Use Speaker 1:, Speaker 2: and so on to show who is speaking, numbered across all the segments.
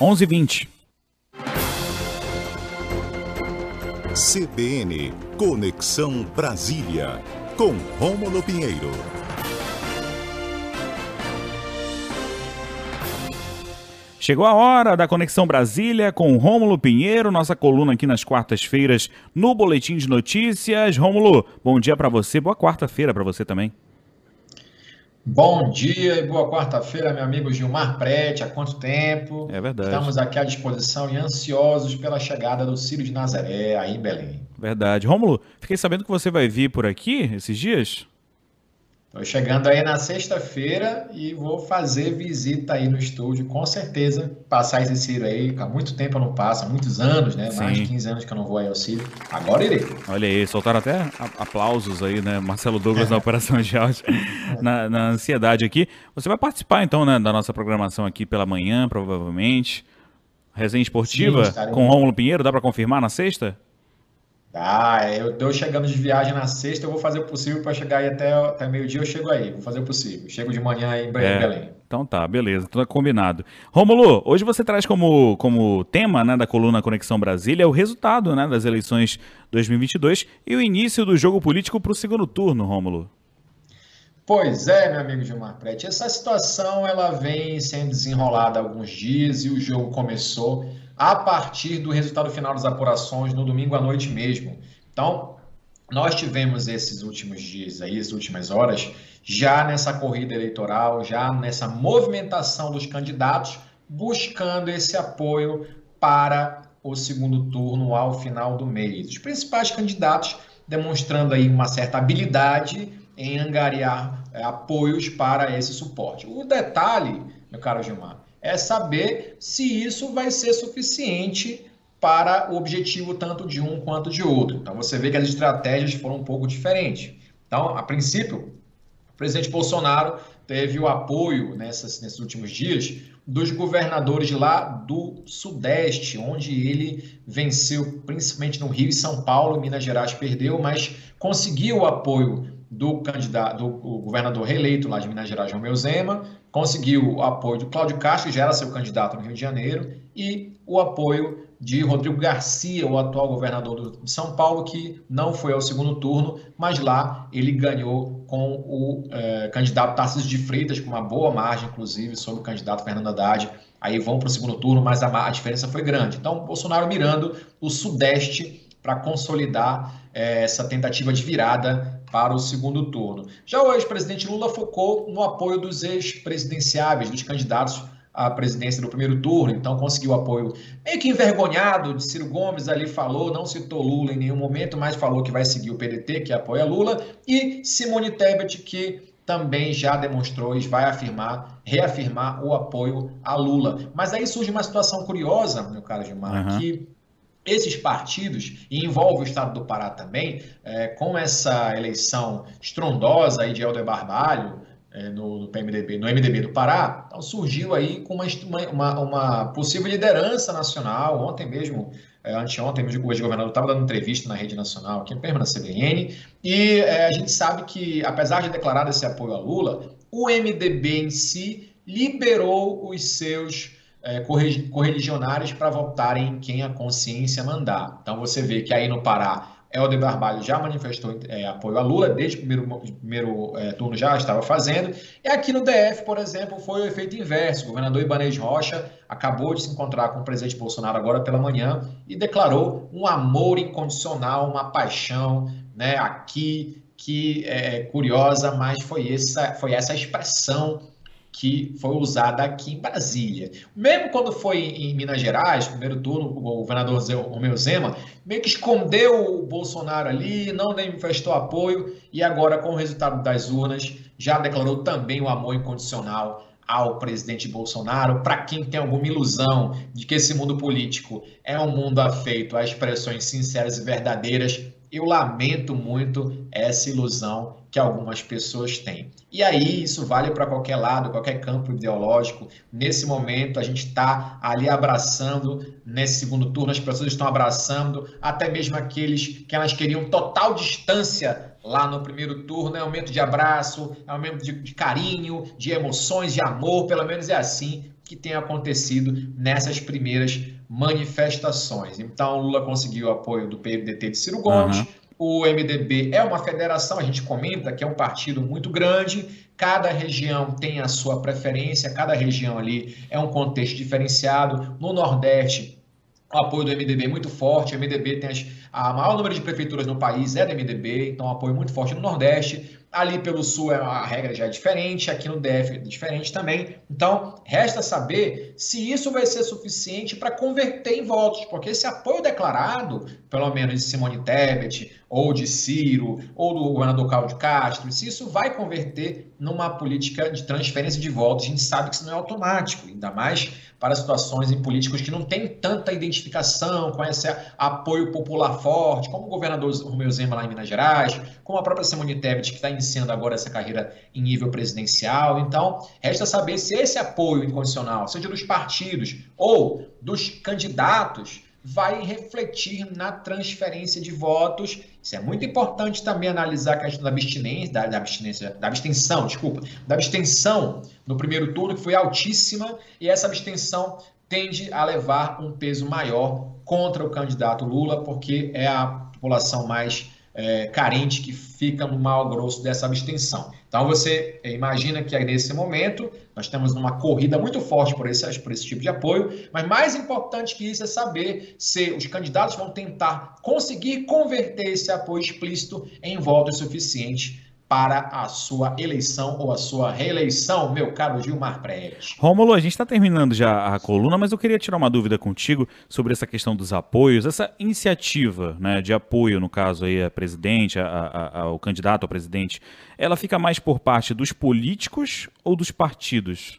Speaker 1: 11h20.
Speaker 2: CBN Conexão Brasília, com Rômulo Pinheiro.
Speaker 1: Chegou a hora da Conexão Brasília com Rômulo Pinheiro, nossa coluna aqui nas quartas-feiras no Boletim de Notícias. Rômulo, bom dia para você, boa quarta-feira para você também.
Speaker 3: Bom dia e boa quarta-feira, meu amigo Gilmar Prete. Há quanto tempo?
Speaker 1: É verdade.
Speaker 3: Estamos aqui à disposição e ansiosos pela chegada do Círio de Nazaré aí em Belém.
Speaker 1: Verdade. Rômulo, fiquei sabendo que você vai vir por aqui esses dias?
Speaker 3: Estou chegando aí na sexta-feira e vou fazer visita aí no estúdio, com certeza. Passar esse Ciro aí, há muito tempo eu não passo, há muitos anos, né? Sim. Mais de 15 anos que eu não vou aí ao Ciro. Agora irei.
Speaker 1: Olha aí, soltaram até aplausos aí, né? Marcelo Douglas na Operação de Áudio, na, na, ansiedade aqui. Você vai participar então, né, da nossa programação aqui pela manhã, provavelmente. Resenha esportiva Sim, com Rômulo Pinheiro, dá para confirmar na sexta?
Speaker 3: Ah, eu tô chegando de viagem na sexta, eu vou fazer o possível para chegar aí até, até meio-dia, eu chego aí, vou fazer o possível. Chego de manhã aí em é, Belém.
Speaker 1: Então tá, beleza, tudo combinado. Rômulo, hoje você traz como, como tema né, da coluna Conexão Brasília o resultado né, das eleições 2022 e o início do jogo político para o segundo turno, Rômulo.
Speaker 3: Pois é, meu amigo Gilmar Prete, essa situação ela vem sendo desenrolada há alguns dias e o jogo começou a partir do resultado final das apurações no domingo à noite mesmo. Então, nós tivemos esses últimos dias aí, as últimas horas, já nessa corrida eleitoral, já nessa movimentação dos candidatos, buscando esse apoio para o segundo turno ao final do mês. Os principais candidatos demonstrando aí uma certa habilidade em angariar é, apoios para esse suporte. O detalhe, meu caro Gilmar, é saber se isso vai ser suficiente para o objetivo tanto de um quanto de outro. Então você vê que as estratégias foram um pouco diferentes. Então, a princípio, o presidente Bolsonaro teve o apoio nessas, nesses últimos dias dos governadores lá do Sudeste, onde ele venceu principalmente no Rio e São Paulo, Minas Gerais perdeu, mas conseguiu o apoio do candidato, do governador reeleito lá de Minas Gerais, Romeu Zema, conseguiu o apoio do Cláudio Castro, que já era seu candidato no Rio de Janeiro, e o apoio de Rodrigo Garcia, o atual governador de São Paulo, que não foi ao segundo turno, mas lá ele ganhou com o eh, candidato Tarcísio de Freitas, com uma boa margem, inclusive, sobre o candidato Fernando Haddad. Aí vão para o segundo turno, mas a, a diferença foi grande. Então, Bolsonaro mirando o Sudeste para consolidar eh, essa tentativa de virada para o segundo turno. Já o ex-presidente Lula focou no apoio dos ex-presidenciáveis, dos candidatos à presidência do primeiro turno, então conseguiu apoio meio que envergonhado de Ciro Gomes ali falou, não citou Lula em nenhum momento, mas falou que vai seguir o PDT, que apoia Lula, e Simone Tebet, que também já demonstrou e vai afirmar, reafirmar o apoio a Lula. Mas aí surge uma situação curiosa, meu caro Gilmar, uhum. que esses partidos, e envolve o estado do Pará também, é, com essa eleição estrondosa aí de Helder Barbalho é, no, no, PMDB, no MDB do Pará, então surgiu aí com uma, uma, uma possível liderança nacional. Ontem mesmo, é, anteontem, o ex-governador estava dando entrevista na rede nacional, aqui mesmo na CBN, e é, a gente sabe que, apesar de declarar esse apoio a Lula, o MDB em si liberou os seus é, correligionários para votarem em quem a consciência mandar. Então você vê que aí no Pará, Helder Barbalho já manifestou é, apoio a Lula, desde o primeiro, primeiro é, turno já estava fazendo. E aqui no DF, por exemplo, foi o efeito inverso. O governador Ibanez Rocha acabou de se encontrar com o presidente Bolsonaro agora pela manhã e declarou um amor incondicional, uma paixão né, aqui que é curiosa, mas foi essa, foi essa expressão que foi usada aqui em Brasília. Mesmo quando foi em Minas Gerais, primeiro turno, o governador Romeu Zema meio que escondeu o Bolsonaro ali, não manifestou apoio e agora, com o resultado das urnas, já declarou também o amor incondicional ao presidente Bolsonaro. Para quem tem alguma ilusão de que esse mundo político é um mundo afeito a expressões sinceras e verdadeiras, eu lamento muito essa ilusão que algumas pessoas têm. E aí isso vale para qualquer lado, qualquer campo ideológico. Nesse momento a gente está ali abraçando, nesse segundo turno as pessoas estão abraçando, até mesmo aqueles que elas queriam total distância lá no primeiro turno, é um momento de abraço, é um momento de, de carinho, de emoções, de amor, pelo menos é assim que tem acontecido nessas primeiras manifestações. Então, Lula conseguiu o apoio do PMDT de Ciro Gomes. Uhum. O MDB é uma federação, a gente comenta que é um partido muito grande, cada região tem a sua preferência, cada região ali é um contexto diferenciado. No Nordeste, o apoio do MDB é muito forte, o MDB tem as, a maior número de prefeituras no país é do MDB, então um apoio muito forte no Nordeste. Ali pelo sul é a regra já é diferente, aqui no DF é diferente também. Então, resta saber se isso vai ser suficiente para converter em votos, porque esse apoio declarado, pelo menos de Simone Tebet, ou de Ciro, ou do governador Cláudio Castro, se isso vai converter numa política de transferência de votos, a gente sabe que isso não é automático, ainda mais para situações em políticos que não têm tanta identificação com esse apoio popular forte, como o governador Romeu Zema lá em Minas Gerais, como a própria Simone Tebet, que está iniciando agora essa carreira em nível presidencial. Então, resta saber se esse apoio incondicional, seja dos partidos ou dos candidatos, vai refletir na transferência de votos. Isso é muito importante também analisar a questão da abstinência, da, da abstinência, da abstenção, desculpa, da abstenção no primeiro turno, que foi altíssima, e essa abstenção tende a levar um peso maior contra o candidato Lula, porque é a população mais é, carente que fica no mal grosso dessa abstenção. Então você imagina que aí nesse momento nós estamos numa corrida muito forte por esse, por esse tipo de apoio, mas mais importante que isso é saber se os candidatos vão tentar conseguir converter esse apoio explícito em votos suficientes para a sua eleição ou a sua reeleição, meu caro Gilmar Pretes.
Speaker 1: Rômulo, a gente está terminando já a coluna, mas eu queria tirar uma dúvida contigo sobre essa questão dos apoios, essa iniciativa né, de apoio, no caso aí, a presidente, a, a, ao candidato a presidente, ela fica mais por parte dos políticos ou dos partidos?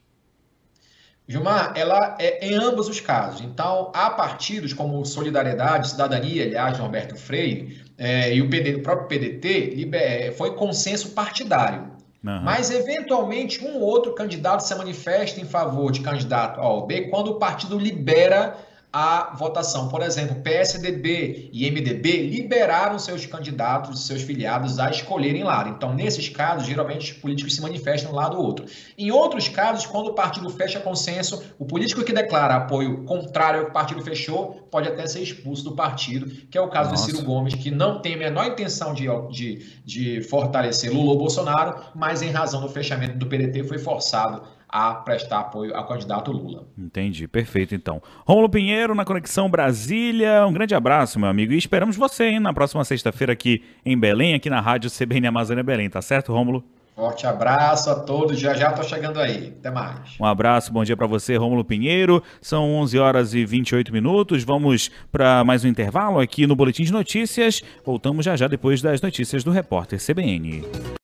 Speaker 3: Gilmar, ela é em ambos os casos. Então, há partidos como Solidariedade, Cidadania, aliás, Norberto Freire, é, e o, PD, o, próprio PDT, liber, é, foi consenso partidário. Uhum. Mas, eventualmente, um ou outro candidato se manifesta em favor de candidato A ou B quando o partido libera a votação. Por exemplo, PSDB e MDB liberaram seus candidatos, seus filiados a escolherem lado. Então, nesses casos, geralmente os políticos se manifestam um lado ou outro. Em outros casos, quando o partido fecha consenso, o político que declara apoio contrário ao que o partido fechou pode até ser expulso do partido, que é o caso Nossa. de Ciro Gomes, que não tem a menor intenção de, de, de fortalecer Lula ou Bolsonaro, mas em razão do fechamento do PDT foi forçado a prestar apoio ao candidato Lula.
Speaker 1: Entendi, perfeito então. Rômulo Pinheiro na Conexão Brasília, um grande abraço, meu amigo, e esperamos você hein, na próxima sexta-feira aqui em Belém, aqui na Rádio CBN Amazônia Belém, tá certo, Rômulo?
Speaker 3: Forte abraço a todos, já já tô chegando aí. Até mais.
Speaker 1: Um abraço, bom dia para você, Rômulo Pinheiro. São 11 horas e 28 minutos. Vamos para mais um intervalo aqui no Boletim de Notícias. Voltamos já já depois das notícias do repórter CBN.